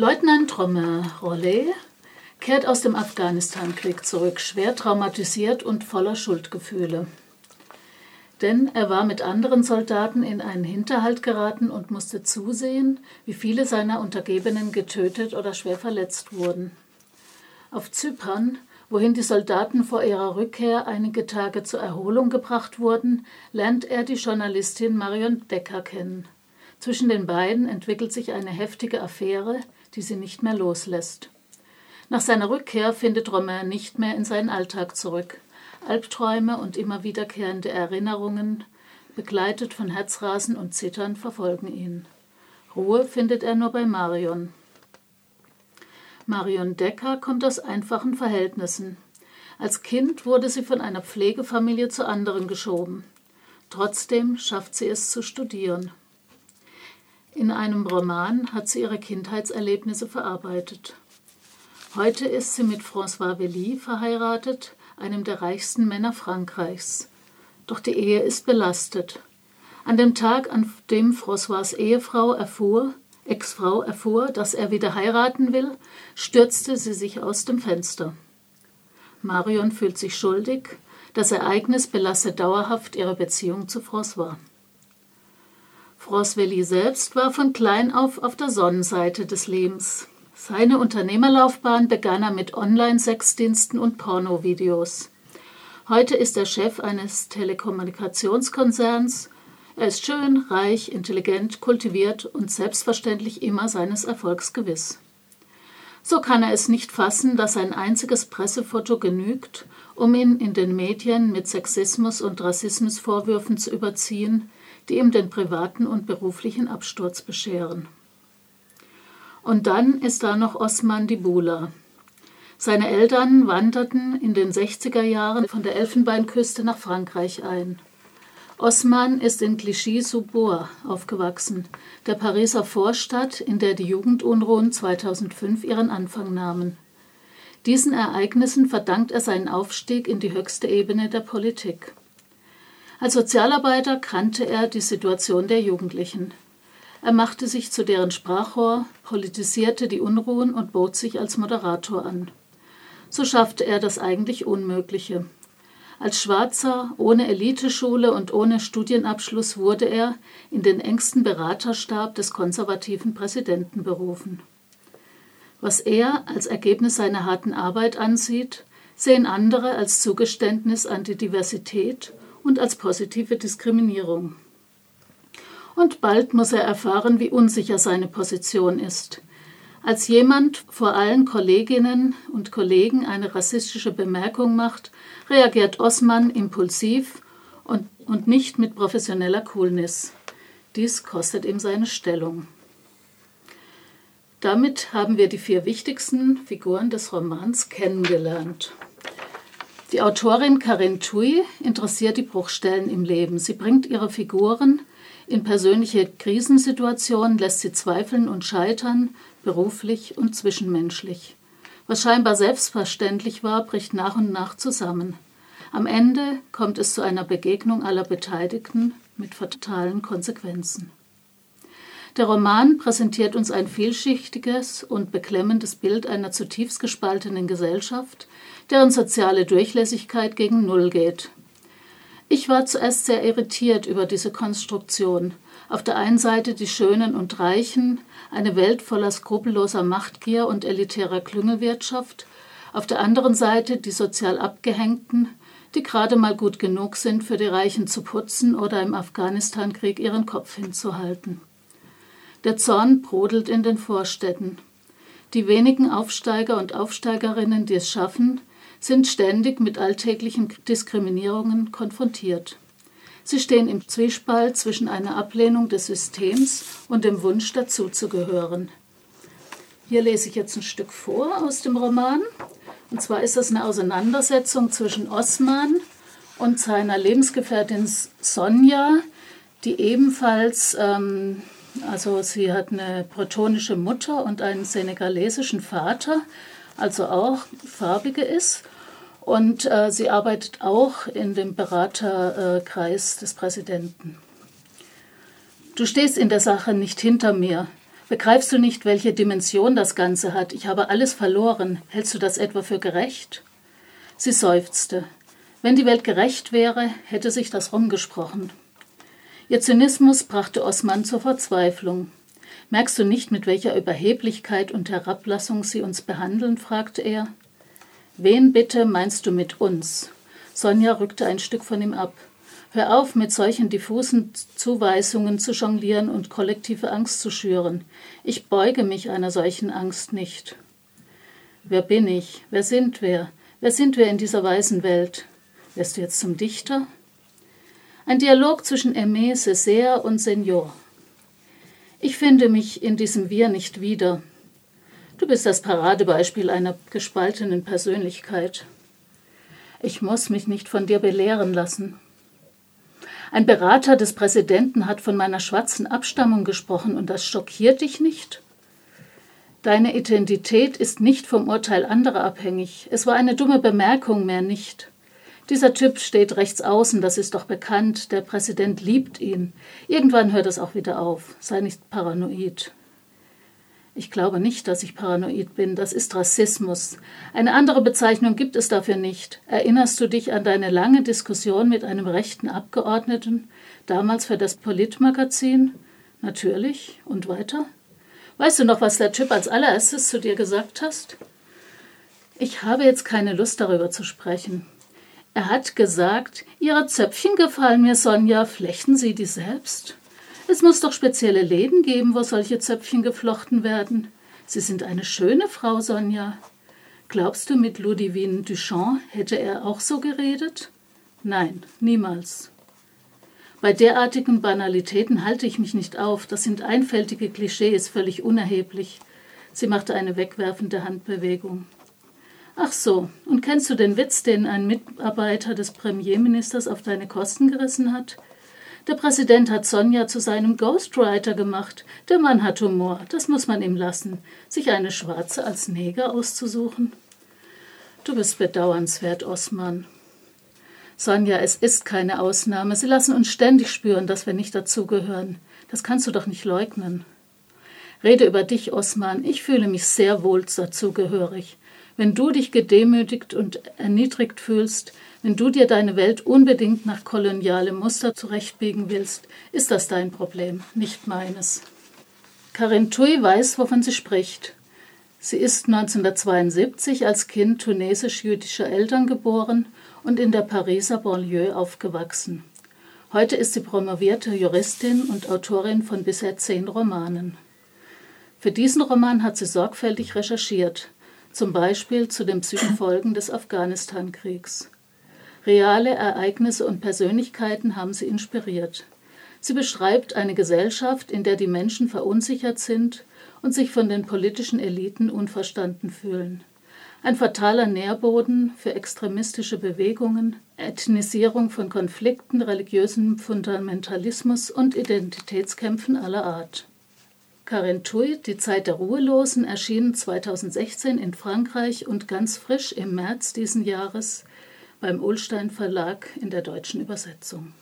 Leutnant Romain Rollet kehrt aus dem Afghanistan-Krieg zurück, schwer traumatisiert und voller Schuldgefühle. Denn er war mit anderen Soldaten in einen Hinterhalt geraten und musste zusehen, wie viele seiner Untergebenen getötet oder schwer verletzt wurden. Auf Zypern, wohin die Soldaten vor ihrer Rückkehr einige Tage zur Erholung gebracht wurden, lernt er die Journalistin Marion Decker kennen. Zwischen den beiden entwickelt sich eine heftige Affäre, die sie nicht mehr loslässt. Nach seiner Rückkehr findet Romain nicht mehr in seinen Alltag zurück. Albträume und immer wiederkehrende Erinnerungen, begleitet von Herzrasen und Zittern, verfolgen ihn. Ruhe findet er nur bei Marion. Marion Decker kommt aus einfachen Verhältnissen. Als Kind wurde sie von einer Pflegefamilie zu anderen geschoben. Trotzdem schafft sie es zu studieren. In einem Roman hat sie ihre Kindheitserlebnisse verarbeitet. Heute ist sie mit François Velly verheiratet, einem der reichsten Männer Frankreichs. Doch die Ehe ist belastet. An dem Tag, an dem François Ehefrau erfuhr, Ex-Frau erfuhr, dass er wieder heiraten will, stürzte sie sich aus dem Fenster. Marion fühlt sich schuldig. Das Ereignis belastet dauerhaft ihre Beziehung zu François. Velly selbst war von klein auf auf der Sonnenseite des Lebens. Seine Unternehmerlaufbahn begann er mit Online-Sexdiensten und Pornovideos. Heute ist er Chef eines Telekommunikationskonzerns. Er ist schön, reich, intelligent, kultiviert und selbstverständlich immer seines Erfolgs gewiss. So kann er es nicht fassen, dass ein einziges Pressefoto genügt, um ihn in den Medien mit Sexismus und Rassismusvorwürfen zu überziehen, die ihm den privaten und beruflichen Absturz bescheren. Und dann ist da noch Osman Dibula. Seine Eltern wanderten in den 60er Jahren von der Elfenbeinküste nach Frankreich ein. Osman ist in Clichy-sous-Bois aufgewachsen, der Pariser Vorstadt, in der die Jugendunruhen 2005 ihren Anfang nahmen. Diesen Ereignissen verdankt er seinen Aufstieg in die höchste Ebene der Politik. Als Sozialarbeiter kannte er die Situation der Jugendlichen. Er machte sich zu deren Sprachrohr, politisierte die Unruhen und bot sich als Moderator an. So schaffte er das eigentlich Unmögliche. Als Schwarzer, ohne Eliteschule und ohne Studienabschluss wurde er in den engsten Beraterstab des konservativen Präsidenten berufen. Was er als Ergebnis seiner harten Arbeit ansieht, sehen andere als Zugeständnis an die Diversität und als positive Diskriminierung und bald muss er erfahren, wie unsicher seine Position ist. Als jemand vor allen Kolleginnen und Kollegen eine rassistische Bemerkung macht, reagiert Osman impulsiv und, und nicht mit professioneller Coolness. Dies kostet ihm seine Stellung. Damit haben wir die vier wichtigsten Figuren des Romans kennengelernt. Die Autorin Karin Tui interessiert die Bruchstellen im Leben. Sie bringt ihre Figuren in persönliche Krisensituationen lässt sie zweifeln und scheitern, beruflich und zwischenmenschlich. Was scheinbar selbstverständlich war, bricht nach und nach zusammen. Am Ende kommt es zu einer Begegnung aller Beteiligten mit fatalen Konsequenzen. Der Roman präsentiert uns ein vielschichtiges und beklemmendes Bild einer zutiefst gespaltenen Gesellschaft, deren soziale Durchlässigkeit gegen Null geht. Ich war zuerst sehr irritiert über diese Konstruktion. Auf der einen Seite die Schönen und Reichen, eine Welt voller skrupelloser Machtgier und elitärer Klüngelwirtschaft, auf der anderen Seite die sozial Abgehängten, die gerade mal gut genug sind, für die Reichen zu putzen oder im Afghanistan-Krieg ihren Kopf hinzuhalten. Der Zorn brodelt in den Vorstädten. Die wenigen Aufsteiger und Aufsteigerinnen, die es schaffen, sind ständig mit alltäglichen Diskriminierungen konfrontiert. Sie stehen im Zwiespalt zwischen einer Ablehnung des Systems und dem Wunsch dazuzugehören. Hier lese ich jetzt ein Stück vor aus dem Roman. Und zwar ist das eine Auseinandersetzung zwischen Osman und seiner Lebensgefährtin Sonja, die ebenfalls, ähm, also sie hat eine bretonische Mutter und einen senegalesischen Vater also auch farbige ist. Und äh, sie arbeitet auch in dem Beraterkreis des Präsidenten. Du stehst in der Sache nicht hinter mir. Begreifst du nicht, welche Dimension das Ganze hat? Ich habe alles verloren. Hältst du das etwa für gerecht? Sie seufzte. Wenn die Welt gerecht wäre, hätte sich das rumgesprochen. Ihr Zynismus brachte Osman zur Verzweiflung. Merkst du nicht, mit welcher Überheblichkeit und Herablassung sie uns behandeln? fragte er. Wen bitte meinst du mit uns? Sonja rückte ein Stück von ihm ab. Hör auf, mit solchen diffusen Zuweisungen zu jonglieren und kollektive Angst zu schüren. Ich beuge mich einer solchen Angst nicht. Wer bin ich? Wer sind wir? Wer sind wir in dieser weisen Welt? Wirst du jetzt zum Dichter? Ein Dialog zwischen Aimé Césaire und Senior. Ich finde mich in diesem Wir nicht wieder. Du bist das Paradebeispiel einer gespaltenen Persönlichkeit. Ich muss mich nicht von dir belehren lassen. Ein Berater des Präsidenten hat von meiner schwarzen Abstammung gesprochen und das schockiert dich nicht? Deine Identität ist nicht vom Urteil anderer abhängig. Es war eine dumme Bemerkung, mehr nicht. Dieser Typ steht rechts außen, das ist doch bekannt. Der Präsident liebt ihn. Irgendwann hört es auch wieder auf. Sei nicht paranoid. Ich glaube nicht, dass ich paranoid bin. Das ist Rassismus. Eine andere Bezeichnung gibt es dafür nicht. Erinnerst du dich an deine lange Diskussion mit einem rechten Abgeordneten, damals für das Politmagazin? Natürlich. Und weiter? Weißt du noch, was der Typ als allererstes zu dir gesagt hast? Ich habe jetzt keine Lust darüber zu sprechen. Er hat gesagt, Ihre Zöpfchen gefallen mir, Sonja, flechten Sie die selbst? Es muss doch spezielle Läden geben, wo solche Zöpfchen geflochten werden. Sie sind eine schöne Frau, Sonja. Glaubst du, mit Ludivine Duchamp hätte er auch so geredet? Nein, niemals. Bei derartigen Banalitäten halte ich mich nicht auf. Das sind einfältige Klischees, völlig unerheblich. Sie machte eine wegwerfende Handbewegung. Ach so, und kennst du den Witz, den ein Mitarbeiter des Premierministers auf deine Kosten gerissen hat? Der Präsident hat Sonja zu seinem Ghostwriter gemacht. Der Mann hat Humor, das muss man ihm lassen, sich eine Schwarze als Neger auszusuchen. Du bist bedauernswert, Osman. Sonja, es ist keine Ausnahme. Sie lassen uns ständig spüren, dass wir nicht dazugehören. Das kannst du doch nicht leugnen. Rede über dich, Osman. Ich fühle mich sehr wohl dazugehörig. Wenn du dich gedemütigt und erniedrigt fühlst, wenn du dir deine Welt unbedingt nach kolonialem Muster zurechtbiegen willst, ist das dein Problem, nicht meines. Karin Tui weiß, wovon sie spricht. Sie ist 1972 als Kind tunesisch-jüdischer Eltern geboren und in der Pariser Banlieue aufgewachsen. Heute ist sie promovierte Juristin und Autorin von bisher zehn Romanen. Für diesen Roman hat sie sorgfältig recherchiert, zum Beispiel zu den Psychofolgen des Afghanistan-Kriegs. Reale Ereignisse und Persönlichkeiten haben sie inspiriert. Sie beschreibt eine Gesellschaft, in der die Menschen verunsichert sind und sich von den politischen Eliten unverstanden fühlen. Ein fataler Nährboden für extremistische Bewegungen, Ethnisierung von Konflikten, religiösem Fundamentalismus und Identitätskämpfen aller Art. Karin Tui, Die Zeit der Ruhelosen, erschien 2016 in Frankreich und ganz frisch im März diesen Jahres beim Ullstein Verlag in der deutschen Übersetzung.